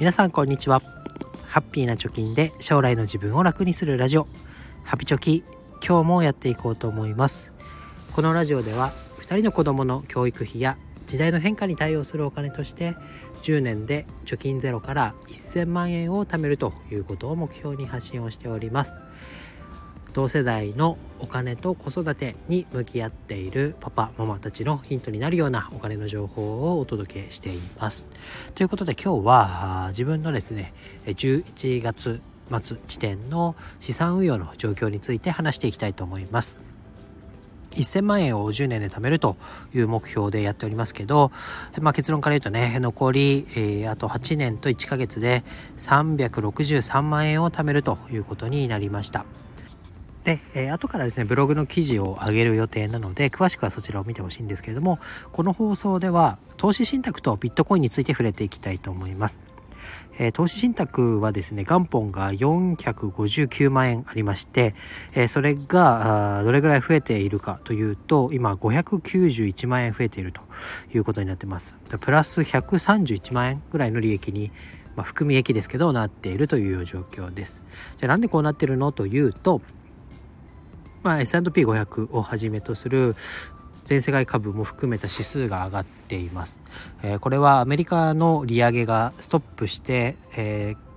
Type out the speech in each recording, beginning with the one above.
皆さんこんにちは。ハッピーな貯金で将来の自分を楽にするラジオ。ハピチョキ今日もやっていこうと思います。このラジオでは2人の子供の教育費や時代の変化に対応するお金として10年で貯金ゼロから1000万円を貯めるということを目標に発信をしております。同世代のお金と子育てに向き合っているパパママたちのヒントになるようなお金の情報をお届けしています。ということで今日は自分のですね11月末時点の資産運用の状況について話していきたいと思います。1000万円を10年で貯めるという目標でやっておりますけど、まあ、結論から言うとね残り、えー、あと8年と1ヶ月で363万円を貯めるということになりました。で、えー、後からですねブログの記事を上げる予定なので詳しくはそちらを見てほしいんですけれどもこの放送では投資信託とビットコインについて触れていきたいと思います。えー、投資信託はですね元本が459万円ありまして、えー、それがどれぐらい増えているかというと今591万円増えているということになってますプラス131万円ぐらいの利益にまあ、含み益ですけどなっているという状況ですじゃあなんでこうなってるのというとまあ、S&P500 をはじめとする全世界株も含めた指数が上がっています。えー、これはアメリカの利上げがストップして、えー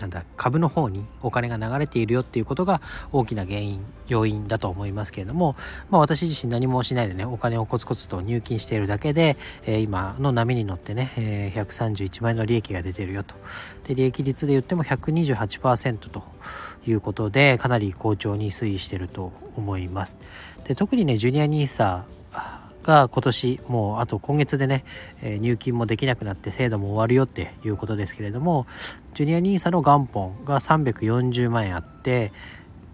なんだ株の方にお金が流れているよっていうことが大きな原因要因だと思いますけれども、まあ、私自身何もしないでねお金をコツコツと入金しているだけで、えー、今の波に乗ってね、えー、131万円の利益が出てるよとで利益率で言っても128%ということでかなり好調に推移していると思います。で特にねジュニア NISA が今年もうあと今月でね、え、入金もできなくなって制度も終わるよっていうことですけれどもジュニア NISA の元本が340万円あって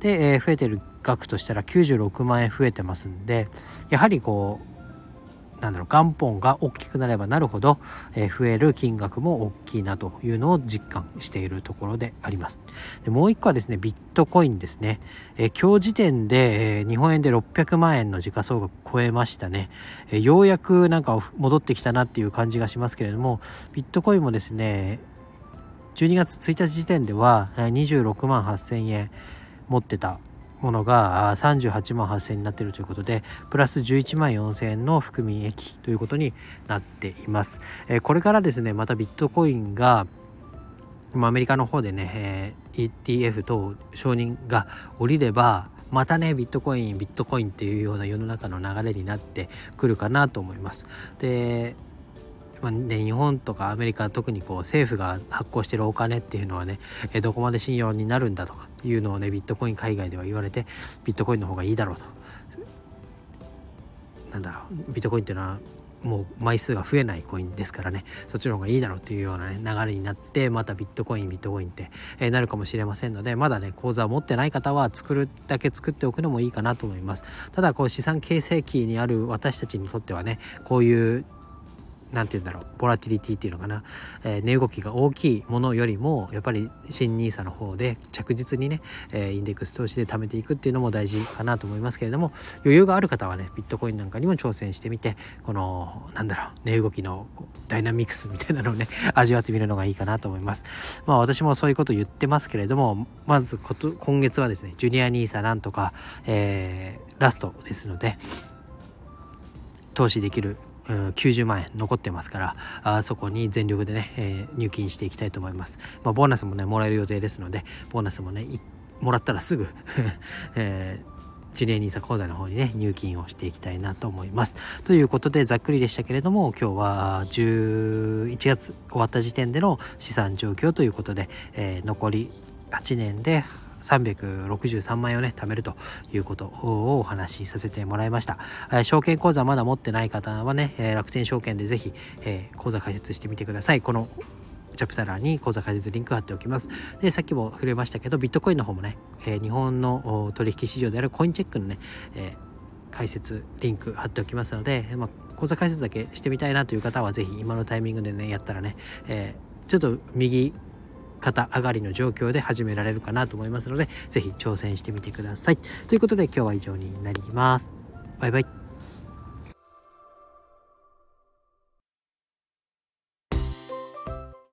で、え、増えてる額としたら96万円増えてますんでやはりこうなんだろう元本が大きくなればなるほど、え、増える金額も大きいなというのを実感しているところであります。でもう一個はですねビットコインですね、え、今日時点で、え、日本円で600万円の時価総額超えましたね、えようやくなんか戻ってきたなっていう感じがしますけれどもビットコインもですね12月1日時点では26万8000円持ってたものが38万8000円になっているということでプラス11万4000円の含み益ということになっています。えこれからですねまたビットコインがアメリカの方でね、え ETF 等承認が下りればまたねビットコインビットコインっていうような世の中の流れになってくるかなと思います。でまあね、日本とかアメリカ特にこう政府が発行してるお金っていうのはねどこまで信用になるんだとかいうのをねビットコイン海外では言われてビットコインの方がいいだろうと。なんだろうビットコインっていうのはもう枚数が増えないコインですからね。そっちの方がいいだろうっていうような、ね、流れになってまたビットコインビットコインって、え、なるかもしれませんのでまだね口座を持ってない方は作るだけ作っておくのもいいかなと思います。ただこう資産形成期にある私たちにとってはねこういう何て言うんだろうボラティリティっていうのかな、えー、値動きが大きいものよりもやっぱり新 NISA の方で着実にね、えー、インデックス投資で貯めていくっていうのも大事かなと思いますけれども余裕がある方はねビットコインなんかにも挑戦してみてこのなんだろう値動きのダイナミクスみたいなのをね 味わってみるのがいいかなと思います。まあ私もそういうこと言ってますけれどもまずこと今月はですねジュニア NISA なんとか、えー、ラストですので投資できる90万円残ってますからあそこに全力でね、えー、入金していきたいと思います、まあ、ボーナスもねもらえる予定ですのでボーナスもねもらったらすぐ、えージュニア NISA 口座の方にね、入金をしていきたいなと思います。ということで、ざっくりでしたけれども、今日は11月終わった時点での資産状況ということで、えー、残り8年で363万円をね貯めるということをお話しさせてもらいました、えー、証券口座まだ持ってない方はね、えー、楽天証券でぜひ、えー、口座開設してみてくださいこのチャプター欄に口座開設リンク貼っておきます。で、さっきも触れましたけど、ビットコインの方もね、えー、日本の取引市場であるコインチェックのね、えー、解説リンク貼っておきますので、まあ、口座開設だけしてみたいなという方は、ぜひ今のタイミングでね、やったらね、えー、ちょっと右肩上がりの状況で始められるかなと思いますので、是非挑戦してみてください。ということで今日は以上になります。バイバイ。